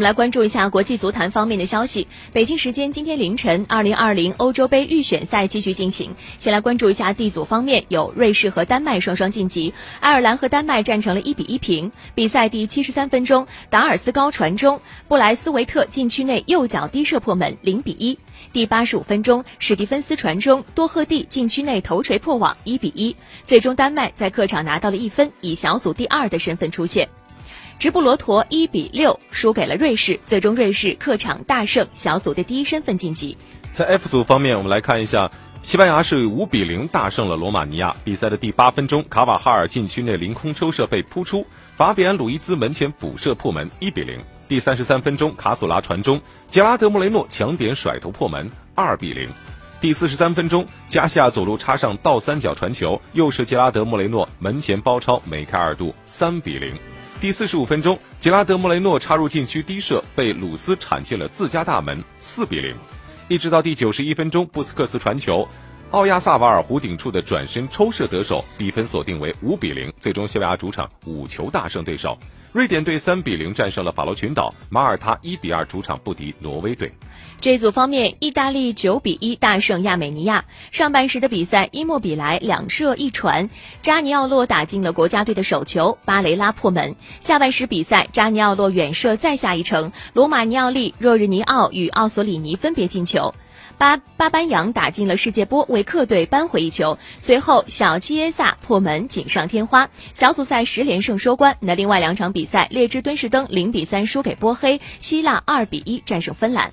我们来关注一下国际足坛方面的消息。北京时间今天凌晨，二零二零欧洲杯预选赛继续进行。先来关注一下 D 组方面，有瑞士和丹麦双双晋级，爱尔兰和丹麦战成了一比一平。比赛第七十三分钟，达尔斯高传中，布莱斯维特禁区内右脚低射破门，零比一。第八十五分钟，史蒂芬斯传中，多赫蒂禁区内头锤破网，一比一。最终，丹麦在客场拿到了一分，以小组第二的身份出线。直布罗陀一比六输给了瑞士，最终瑞士客场大胜，小组的第一身份晋级。在 F 组方面，我们来看一下，西班牙是五比零大胜了罗马尼亚。比赛的第八分钟，卡瓦哈尔禁区内凌空抽射被扑出，法比安·鲁伊兹门前补射破门，一比零。第三十三分钟，卡索拉传中，杰拉德·莫雷诺强点甩头破门，二比零。第四十三分钟，加西亚左路插上倒三角传球，又是杰拉德·莫雷诺门前包抄，梅开二度，三比零。第四十五分钟，杰拉德·莫雷诺插入禁区低射，被鲁斯铲进了自家大门，四比零。一直到第九十一分钟，布斯克斯传球，奥亚萨瓦尔弧顶处的转身抽射得手，比分锁定为五比零。最终，西班牙主场五球大胜对手。瑞典队三比零战胜了法罗群岛，马耳他一比二主场不敌挪威队。这组方面，意大利九比一大胜亚美尼亚。上半时的比赛，伊莫比莱两射一传，扎尼奥洛打进了国家队的手球，巴雷拉破门。下半时比赛，扎尼奥洛远射再下一城，罗马尼奥利、若日尼奥与奥索里尼分别进球。巴巴班扬打进了世界波，为客队扳回一球。随后，小基耶萨破门，锦上添花。小组赛十连胜收官。那另外两场比赛，列支敦士登零比三输给波黑，希腊二比一战胜芬兰。